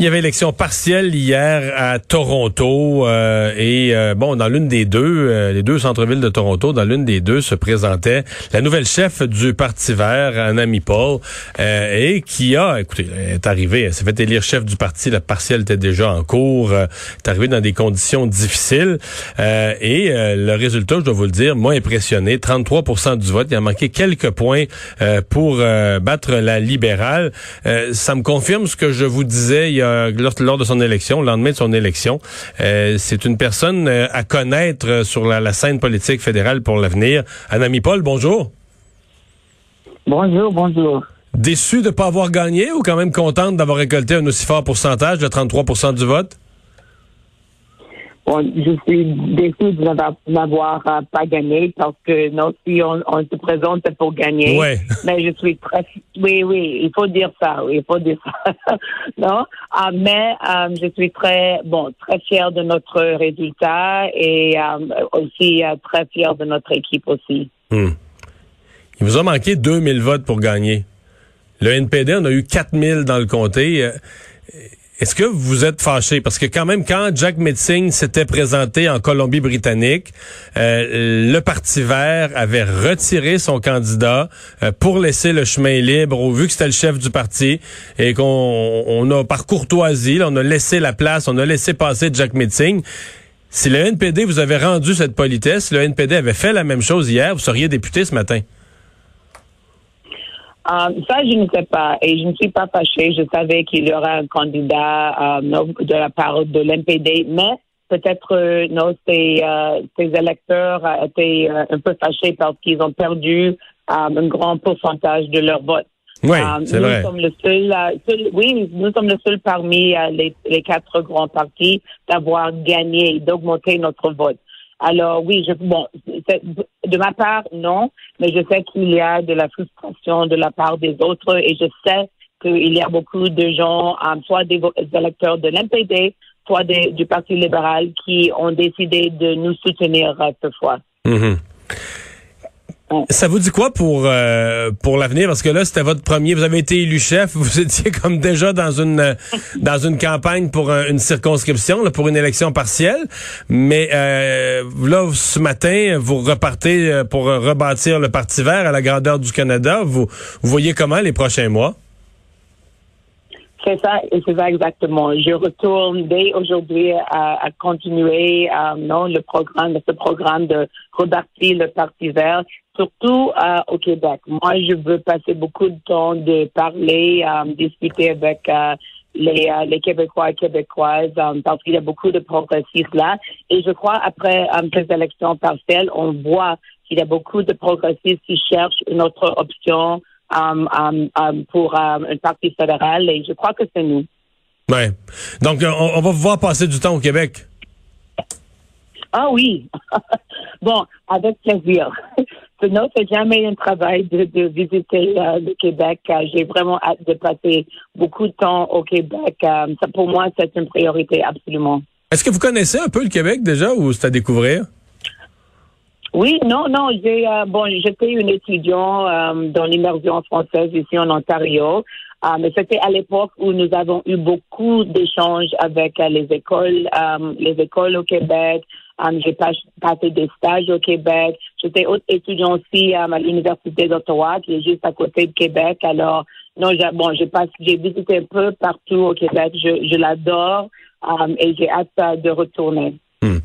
Il y avait élection partielle hier à Toronto euh, et euh, bon dans l'une des deux, euh, les deux centres-villes de Toronto, dans l'une des deux se présentait la nouvelle chef du Parti Vert, Anna Paul, et qui a, écoutez, est arrivée, elle s'est fait élire chef du parti, la partielle était déjà en cours, est arrivée dans des conditions difficiles et le résultat, je dois vous le dire, m'a impressionné, 33% du vote, il a manqué quelques points pour battre la libérale. ça me confirme ce que je vous disais lors, de son élection, le lendemain de son élection. Euh, c'est une personne euh, à connaître sur la, scène politique fédérale pour l'avenir. Anami Paul, bonjour. Bonjour, bonjour. Déçu de ne pas avoir gagné ou quand même contente d'avoir récolté un aussi fort pourcentage de 33% du vote? Je suis déçu de n'avoir euh, pas gagné parce que non, si on, se présente pour gagner. Mais je suis très, oui, oui, il faut dire ça, oui, il faut dire ça. non, uh, mais euh, je suis très, bon, très fier de notre résultat et aussi très fier de notre équipe aussi. Hmm. Il vous a manqué 2000 votes pour gagner. Le NPD, on a eu 4000 dans le comté. Est-ce que vous êtes fâché? Parce que quand même, quand Jack Metzing s'était présenté en Colombie-Britannique, euh, le Parti vert avait retiré son candidat euh, pour laisser le chemin libre, au vu que c'était le chef du parti, et qu'on a, par courtoisie, on a laissé la place, on a laissé passer Jack Metzing. Si le NPD vous avait rendu cette politesse, le NPD avait fait la même chose hier, vous seriez député ce matin. Euh, ça, je ne sais pas. Et je ne suis pas fâchée. Je savais qu'il y aura un candidat euh, de la part de l'NPD, mais peut-être euh, non, ces, électeurs étaient un peu fâchés parce qu'ils ont perdu un grand pourcentage de leur vote. Oui, c'est vrai. Sommes le seul, oui, nous sommes le seul parmi les, les, quatre grands partis d'avoir gagné, d'augmenter notre vote. Alors oui, je, bon, de ma part, non, mais je sais qu'il y a de la frustration de la part des autres et je sais qu'il y a beaucoup de gens, euh, soit des électeurs de l'NPD, soit du Parti libéral, qui ont décidé de nous soutenir euh, cette fois. Mm-hmm. Ça vous dit quoi pour euh, pour l'avenir? Parce que là c'était votre premier. Vous avez été élu chef. Vous étiez comme déjà dans une dans une campagne pour une circonscription pour une élection partielle. Mais euh, là ce matin vous repartez euh, pour rebâtir le parti vert à la grandeur du Canada. Vous, vous voyez comment les prochains mois? C'est ça, c'est ça exactement. Je retourne dès aujourd'hui à, continuer non le programme, ce programme de rebâtir le Parti vert surtout euh, au Québec. Moi, je veux passer beaucoup de temps de parler, euh, discuter avec euh, les, euh, les Québécois et Québécoises parce qu'il y a beaucoup de progressistes là. Et je crois après ces élections partielles, on voit qu'il y a beaucoup de progressistes qui cherchent une autre option pour un parti fédéral et je crois que c'est nous. Ouais. Donc, on, on va voir passer du temps au Québec. Ah oui. bon, avec plaisir. non, c'est jamais un travail de, visiter euh, le Québec. Euh, j'ai vraiment hâte de passer beaucoup de temps au Québec. Euh, ça, pour moi, c'est une priorité absolument. Est-ce que vous connaissez un peu le Québec déjà ou c'est à découvrir? Oui, non, non. J'ai bon, j'étais une étudiante dans l'immersion française ici en Ontario. mais c'était à l'époque où nous avons eu beaucoup d'échanges avec les écoles, les écoles au Québec, j'ai passé des stages au Québec. J'étais étudiant aussi à l'Université d'Ottawa, qui est juste à côté de Québec. Alors, non, j'ai, bon, j'ai j'ai visité un peu partout au Québec. Je, je l'adore et j'ai hâte de retourner. Hmm.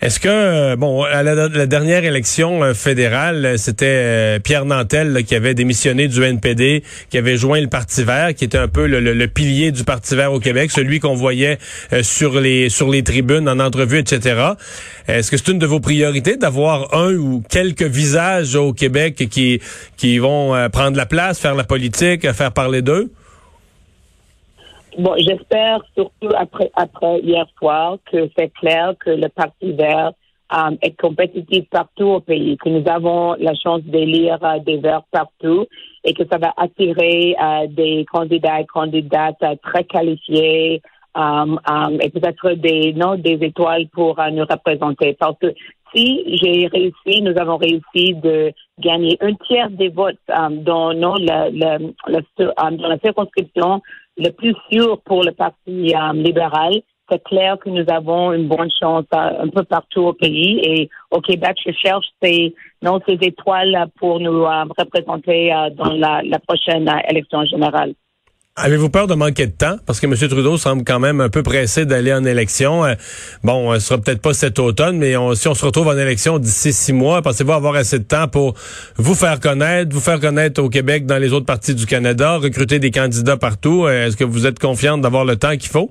Est-ce que, euh, bon, à la, dernière élection euh, fédérale, euh, c'était Pierre Nantel qui avait démissionné du NPD, qui avait joint le Parti vert, qui était un peu le, pilier du Parti vert au Québec, celui qu'on voyait sur les tribunes, en entrevue, etc. Est-ce que c'est une de vos priorités d'avoir un ou quelques visages au Québec qui vont prendre la place, faire la politique, faire parler d'eux? Bon, j'espère surtout après, après hier soir que c'est clair que le Parti vert um, est compétitif partout au pays, que nous avons la chance d'élire uh, des verts partout et que ça va attirer uh, des candidats et candidates uh, très qualifiés um, et peut-être des, non, des étoiles pour nous représenter. Parce que si j'ai réussi, nous avons réussi de gagner un tiers des votes dans, non, la, la, dans la circonscription le plus sûr pour le Parti euh, libéral. C'est clair que nous avons une bonne chance euh, un peu partout au pays et au Québec, je cherche ces, non, ces étoiles pour nous euh, représenter dans la prochaine élection générale. Avez-vous peur de manquer de temps? Parce que M. Trudeau semble quand même un peu pressé d'aller en élection. Euh, bon, ce sera peut-être pas cet automne, mais si on se retrouve en élection d'ici six mois, pensez-vous avoir assez de temps pour vous faire connaître, vous faire connaître au Québec, dans les autres parties du Canada, recruter des candidats partout? Euh, est-ce que vous êtes confiante d'avoir le temps qu'il faut?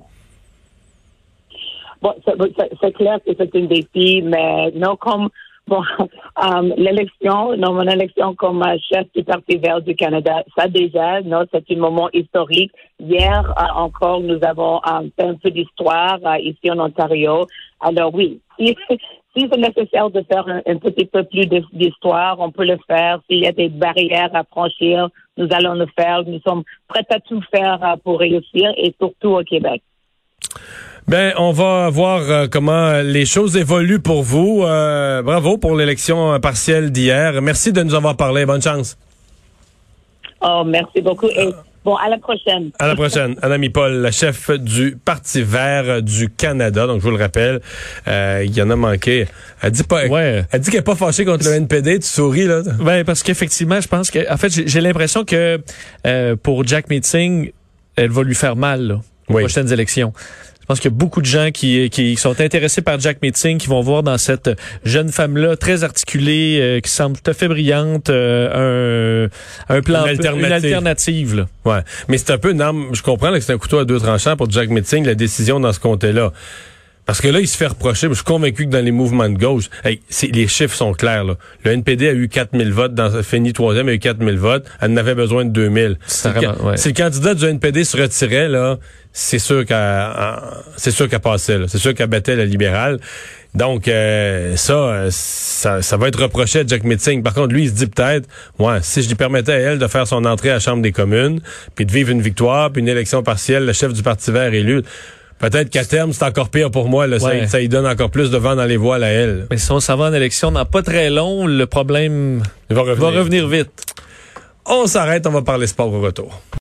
Bon, c'est clair que c'est un défi, mais non, comme Bon, um, l'élection, non, mon élection comme euh, chef du Parti vert du Canada, ça déjà, non, c'est un moment historique. Hier euh, encore, nous avons um, fait un peu d'histoire euh, ici en Ontario. Alors oui, si, si c'est nécessaire de faire un, petit peu plus d'histoire, on peut le faire. S'il y a des barrières à franchir, nous allons le faire. Nous sommes prêts à tout faire pour réussir et surtout au Québec. Ben, on va voir euh, comment les choses évoluent pour vous. Euh, bravo pour l'élection partielle d'hier. Merci de nous avoir parlé. Bonne chance. Oh, merci beaucoup. Et bon, à la prochaine. À la prochaine. Anna Paul, la chef du Parti vert du Canada. Donc, je vous le rappelle, euh, il y en a manqué. Elle dit pas, ouais. elle dit qu'elle est pas fâchée contre le NPD. Tu souris, là? Ben, parce qu'effectivement, je pense que, en fait, j'ai l'impression que, pour Jack Meeting, elle va lui faire mal, là, aux prochaines élections. Je pense qu'il y a beaucoup de gens qui, qui sont intéressés par Jack Meeting, qui vont voir dans cette jeune femme-là très articulée, euh, qui semble tout à fait brillante, euh, un, un plan, une alternative. Une alternative là. Ouais, mais c'est un peu une arme. Je comprends que c'est un couteau à deux tranchants pour Jack Meeting, la décision dans ce comté-là. Parce que là, il se fait reprocher. Je suis convaincu que dans les mouvements de gauche, hey, les chiffres sont clairs. Là. Le NPD a eu 4000 votes, dans fini troisième, a eu 4000 votes. Elle en avait besoin de 2000. Si le, candidat du NPD se retirait, là, c'est sûr qu'elle c'est sûr qu'elle passait. C'est sûr qu'elle battait la libérale. Donc euh, ça, ça, ça va être reproché à Jack Metzing. Par contre, lui, il se dit peut-être, ouais, si je lui permettais à elle de faire son entrée à la Chambre des communes, puis de vivre une victoire, puis une élection partielle, le chef du Parti vert élu, Peut-être qu'à terme, c'est encore pire pour moi. Là, ça, ça, lui donne encore plus de vent dans les voiles à elle. Mais si on s'en va en élection dans pas très long, le problème va revenir, va revenir vite. On s'arrête, on va parler sport au retour.